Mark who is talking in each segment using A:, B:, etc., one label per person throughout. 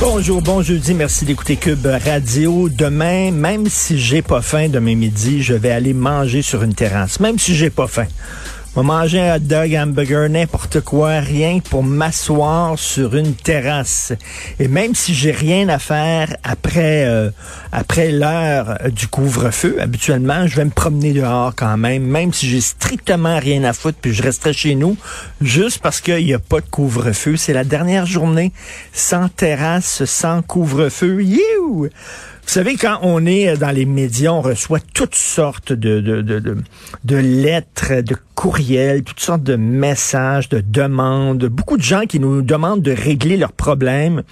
A: Bonjour, bon jeudi, merci d'écouter Cube Radio. Demain, même si j'ai pas faim demain midi, je vais aller manger sur une terrasse, même si j'ai pas faim. Vais manger un hot dog, hamburger, n'importe quoi, rien pour m'asseoir sur une terrasse. Et même si j'ai rien à faire après euh, après l'heure du couvre-feu, habituellement, je vais me promener dehors quand même, même si j'ai strictement rien à foutre, puis je resterai chez nous, juste parce qu'il n'y a pas de couvre-feu. C'est la dernière journée sans terrasse, sans couvre-feu. You! Vous savez, quand on est dans les médias, on reçoit toutes sortes de, de, de, de, de lettres, de courriels, toutes sortes de messages, de demandes. Beaucoup de gens qui nous demandent de régler leurs problèmes,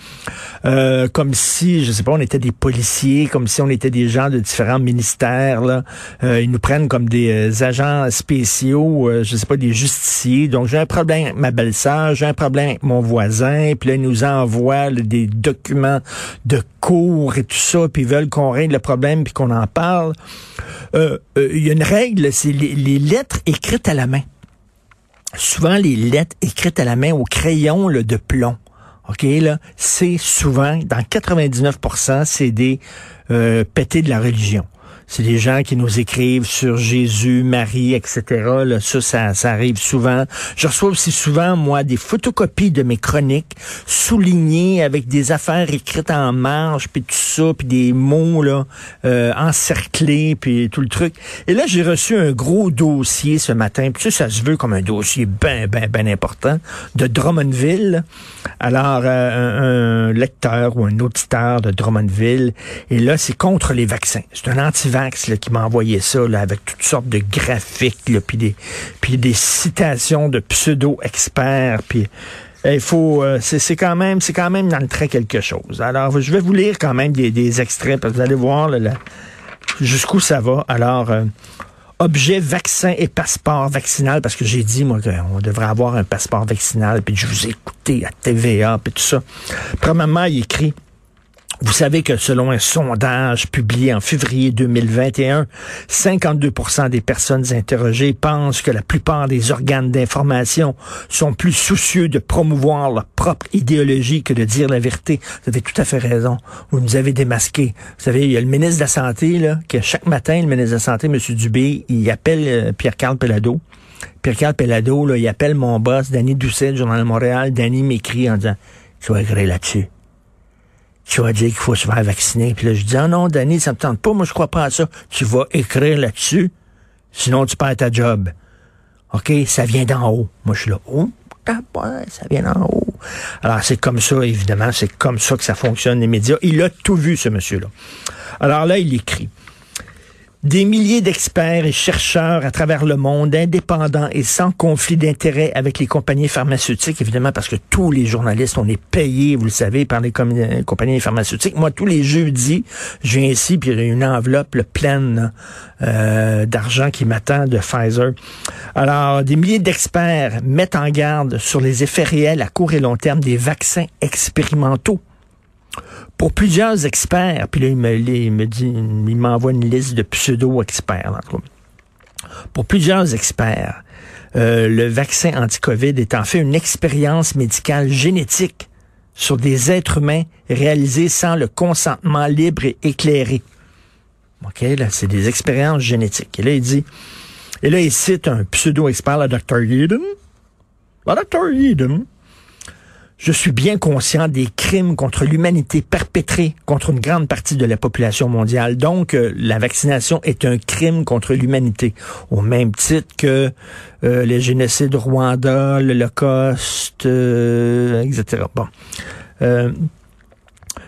A: euh, comme si, je sais pas, on était des policiers, comme si on était des gens de différents ministères. Euh, ils nous prennent comme des euh, agents spéciaux, euh, je sais pas, des justiciers. Donc, j'ai un problème avec ma belle-sœur, j'ai un problème avec mon voisin, puis là, ils nous envoient des documents de cours et tout ça, puis ils veulent qu'on règle le problème, puis qu'on en parle. Il y a une règle, c'est les, les lettres écrites à la main. Souvent, les lettres écrites à la main au crayon de plomb. OK, c'est souvent, dans 99%, c'est des euh, pétés de la religion. C'est des gens qui nous écrivent sur Jésus, Marie, etc. Là, ça, ça, ça arrive souvent. Je reçois aussi souvent, moi, des photocopies de mes chroniques soulignées avec des affaires écrites en marge, puis tout ça, puis des mots là euh, encerclés, puis tout le truc. Et là, j'ai reçu un gros dossier ce matin. Puis ça, ça se veut comme un dossier ben, ben, ben important de Drummondville. Alors, euh, un, un lecteur ou un auditeur de Drummondville. Et là, c'est contre les vaccins. C'est un anti qui m'a envoyé ça là, avec toutes sortes de graphiques, puis des, des citations de pseudo-experts, puis il faut, euh, c'est quand même, c'est quand même dans le trait quelque chose. Alors, je vais vous lire quand même des, des extraits, parce que vous allez voir jusqu'où ça va. Alors, euh, objet vaccin et passeport vaccinal, parce que j'ai dit, moi, qu'on devrait avoir un passeport vaccinal, puis je vous ai écouté à TVA, puis tout ça. Premièrement, il écrit vous savez que selon un sondage publié en février 2021, 52% des personnes interrogées pensent que la plupart des organes d'information sont plus soucieux de promouvoir leur propre idéologie que de dire la vérité. Vous avez tout à fait raison. Vous nous avez démasqué. Vous savez, il y a le ministre de la Santé, là, que chaque matin, le ministre de la Santé, M. Dubé, il appelle euh, Pierre-Carl Pellado. Pierre-Carl Pellado, là, il appelle mon boss, Danny Doucet, du Journal de Montréal. Danny m'écrit en disant, tu vas écrire là-dessus tu vas dire qu'il faut se faire vacciner. Puis là, je dis, ah non, Danny, ça me tente pas, moi je crois pas à ça. Tu vas écrire là-dessus, sinon tu perds ta job. OK, ça vient d'en haut. Moi, je suis là, oh, ça vient d'en haut. Alors, c'est comme ça, évidemment, c'est comme ça que ça fonctionne, les médias. Il a tout vu, ce monsieur-là. Alors là, il écrit. Des milliers d'experts et chercheurs à travers le monde, indépendants et sans conflit d'intérêt avec les compagnies pharmaceutiques, évidemment, parce que tous les journalistes, on est payés, vous le savez, par les compagnies pharmaceutiques. Moi, tous les jeudis, je viens ici, puis il y a une enveloppe pleine euh, d'argent qui m'attend de Pfizer. Alors, des milliers d'experts mettent en garde sur les effets réels à court et long terme des vaccins expérimentaux pour plusieurs experts, puis là, il me, dit, il m'envoie une liste de pseudo-experts. Pour plusieurs experts, euh, le vaccin anti-COVID est en fait une expérience médicale génétique sur des êtres humains réalisée sans le consentement libre et éclairé. OK, là, c'est des expériences génétiques. Et là, il dit, et là, il cite un pseudo-expert, le Dr. Eden, Dr. Eden, je suis bien conscient des crimes contre l'humanité perpétrés contre une grande partie de la population mondiale. Donc, euh, la vaccination est un crime contre l'humanité, au même titre que euh, les génocides au Rwanda, l'Holocauste, euh, etc. Bon.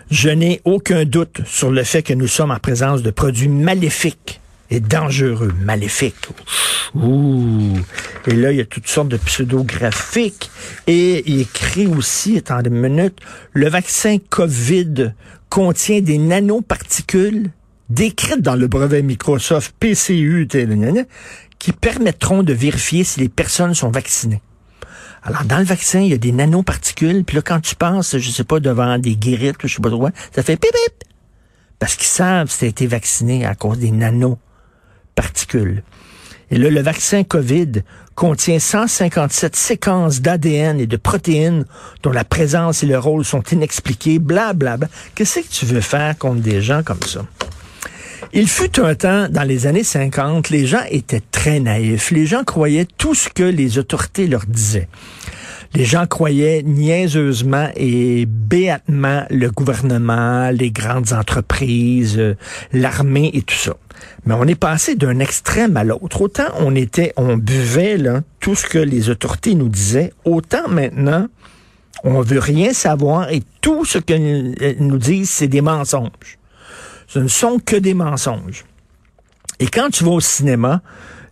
A: je n'ai aucun doute sur le fait que nous sommes en présence de produits maléfiques et dangereux, maléfiques. Ouh. Et là, il y a toutes sortes de pseudographiques. Et il écrit aussi, attendez une minute, le vaccin COVID contient des nanoparticules décrites dans le brevet Microsoft PCU qui permettront de vérifier si les personnes sont vaccinées. Alors, dans le vaccin, il y a des nanoparticules, puis là, quand tu passes, je sais pas, devant des guérites, je sais pas trop ça fait pip, pip Parce qu'ils savent si tu été vacciné à cause des nanoparticules particules. Et là, le vaccin COVID contient 157 séquences d'ADN et de protéines dont la présence et le rôle sont inexpliqués, blablabla. Bla, bla. Qu'est-ce que tu veux faire contre des gens comme ça? Il fut un temps, dans les années 50, les gens étaient très naïfs. Les gens croyaient tout ce que les autorités leur disaient. Les gens croyaient niaiseusement et béatement le gouvernement, les grandes entreprises, euh, l'armée et tout ça. Mais on est passé d'un extrême à l'autre. Autant on était, on buvait là, tout ce que les autorités nous disaient, autant maintenant, on veut rien savoir et tout ce que nous disent, c'est des mensonges. Ce ne sont que des mensonges. Et quand tu vas au cinéma,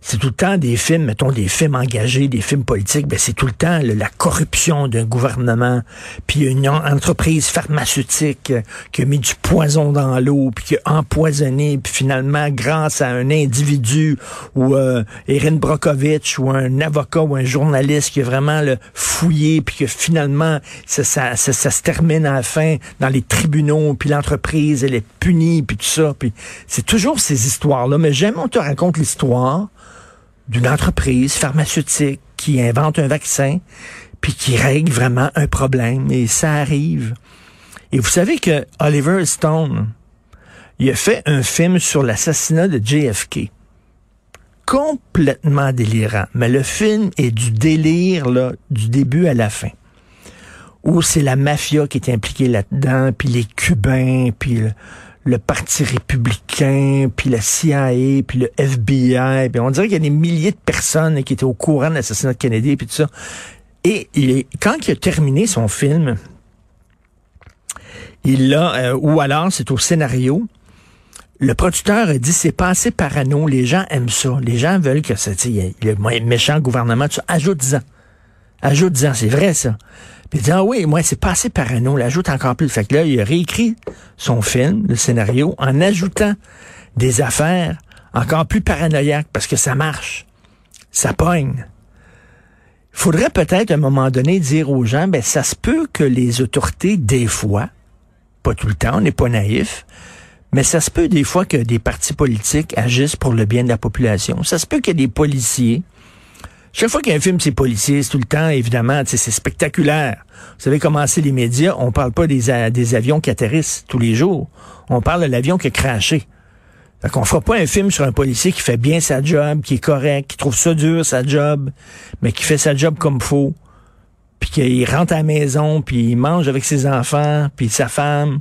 A: c'est tout le temps des films, mettons des films engagés, des films politiques, ben c'est tout le temps la corruption d'un gouvernement, puis une entreprise pharmaceutique euh, qui a mis du poison dans l'eau, puis qui a empoisonné, puis finalement, grâce à un individu ou euh, Erin Brockovich ou un avocat ou un journaliste qui a vraiment le fouillé, puis que finalement, ça, ça, ça, se termine à la fin dans les tribunaux, puis l'entreprise, elle est punie, puis tout ça. Puis c'est toujours ces histoires-là. Mais j'aime on te raconte l'histoire d'une entreprise pharmaceutique qui invente un vaccin, puis qui règle vraiment un problème, et ça arrive. Et vous savez que Oliver Stone, il a fait un film sur l'assassinat de JFK. Complètement délirant. Mais le film est du délire, là, du début à la fin. Où c'est la mafia qui est impliquée là-dedans, puis les Cubains, puis le Parti républicain, puis la CIA, puis le FBI. Puis on dirait qu'il y a des milliers de personnes qui étaient au courant de l'assassinat de Kennedy, puis tout ça. Et quand il a terminé son film, il a, euh, ou alors c'est au scénario, le producteur a dit c'est pas assez parano, les gens aiment ça, les gens veulent que ça, le méchant gouvernement, tu ajoute-en. Ajoute-en, c'est vrai ça. Puis dit, ah oui, moi, c'est passé parano, l'ajoute encore plus. Fait que là, il réécrit son film, le scénario, en ajoutant des affaires encore plus paranoïaques parce que ça marche. Ça pogne. Il faudrait peut-être à un moment donné dire aux gens, ben, ça se peut que les autorités, des fois, pas tout le temps, on n'est pas naïf, mais ça se peut des fois que des partis politiques agissent pour le bien de la population. Ça se peut que des policiers chaque fois qu'il y a un film, c'est policier, tout le temps, évidemment, c'est spectaculaire. Vous savez comment c'est les médias, on parle pas des, avions qui atterrissent tous les jours. On parle de l'avion qui a craché. Fait qu'on fera pas un film sur un policier qui fait bien sa job, qui est correct, qui trouve ça dur, sa job, mais qui fait sa job comme faut, puis qu'il rentre à la maison, puis il mange avec ses enfants, puis sa femme.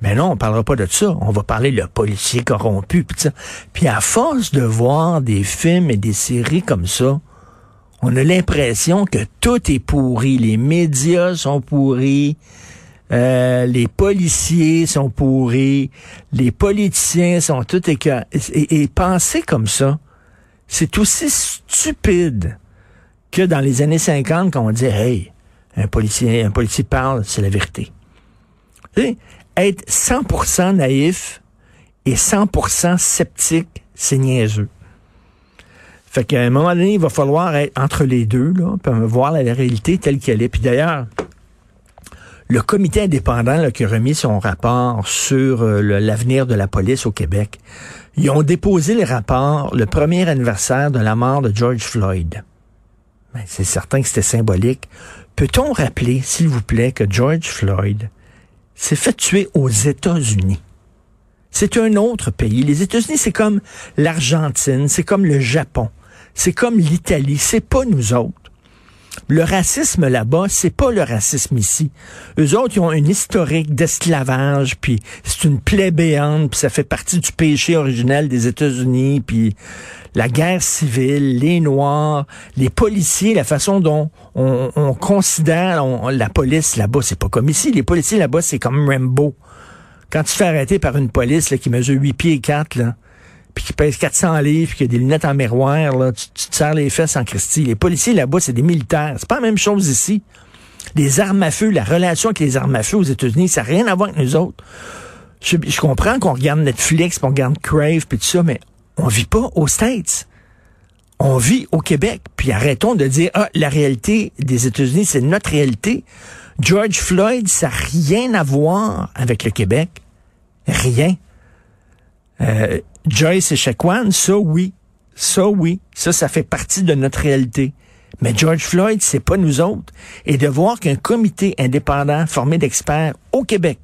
A: Mais non, on parlera pas de ça. On va parler le policier corrompu, ça. Puis à force de voir des films et des séries comme ça, on a l'impression que tout est pourri. Les médias sont pourris. Euh, les policiers sont pourris, les politiciens sont tout écœurés. Et, et, penser comme ça, c'est aussi stupide que dans les années 50 quand on dit Hey, un policier, un policier parle, c'est la vérité. être 100% naïf et 100% sceptique, c'est niaiseux. Fait qu'à un moment donné, il va falloir être entre les deux, là, puis voir la, réalité telle qu'elle est. Puis d'ailleurs, le comité indépendant là, qui a remis son rapport sur euh, l'avenir de la police au Québec, ils ont déposé le rapport le premier anniversaire de la mort de George Floyd. Ben, c'est certain que c'était symbolique. Peut-on rappeler, s'il vous plaît, que George Floyd s'est fait tuer aux États-Unis? C'est un autre pays. Les États-Unis, c'est comme l'Argentine, c'est comme le Japon. C'est comme l'Italie, c'est pas nous autres. Le racisme là-bas, c'est pas le racisme ici. Eux autres, ils ont une historique d'esclavage, puis c'est une plaie béante, puis ça fait partie du péché originel des États-Unis, puis la guerre civile, les Noirs, les policiers, la façon dont on, considère la police là-bas, c'est pas comme ici. Les policiers là-bas, c'est comme Rambo. Quand tu fais arrêter par une police là, qui mesure 8 pieds et 4, là, puis qui pèse 400 livres, puis qui a des lunettes en miroir, là, tu, te serres les fesses en Christie. Les policiers là-bas, c'est des militaires. C'est pas la même chose ici. Les armes à feu, la relation avec les armes à feu aux États-Unis, ça n'a rien à voir avec nous autres. Je, comprends qu'on regarde Netflix, qu'on regarde Crave, puis tout ça, mais on vit pas aux States. On vit au Québec. Puis arrêtons de dire, ah, la réalité des États-Unis, c'est notre réalité. George Floyd, ça n'a rien à voir avec le Québec. Rien. Euh, Joyce et Shaquan, ça oui. Ça oui. Ça, ça fait partie de notre réalité. Mais George Floyd, c'est pas nous autres. Et de voir qu'un comité indépendant formé d'experts au Québec,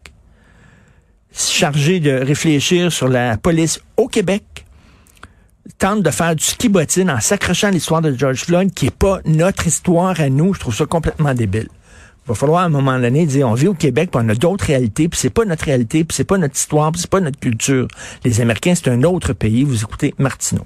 A: chargé de réfléchir sur la police au Québec, tente de faire du ski en s'accrochant à l'histoire de George Floyd, qui est pas notre histoire à nous, je trouve ça complètement débile. Va falloir à un moment donné dire on vit au Québec, puis on a d'autres réalités, puis c'est pas notre réalité, puis c'est pas notre histoire, puis c'est pas notre culture. Les Américains, c'est un autre pays. Vous écoutez Martineau.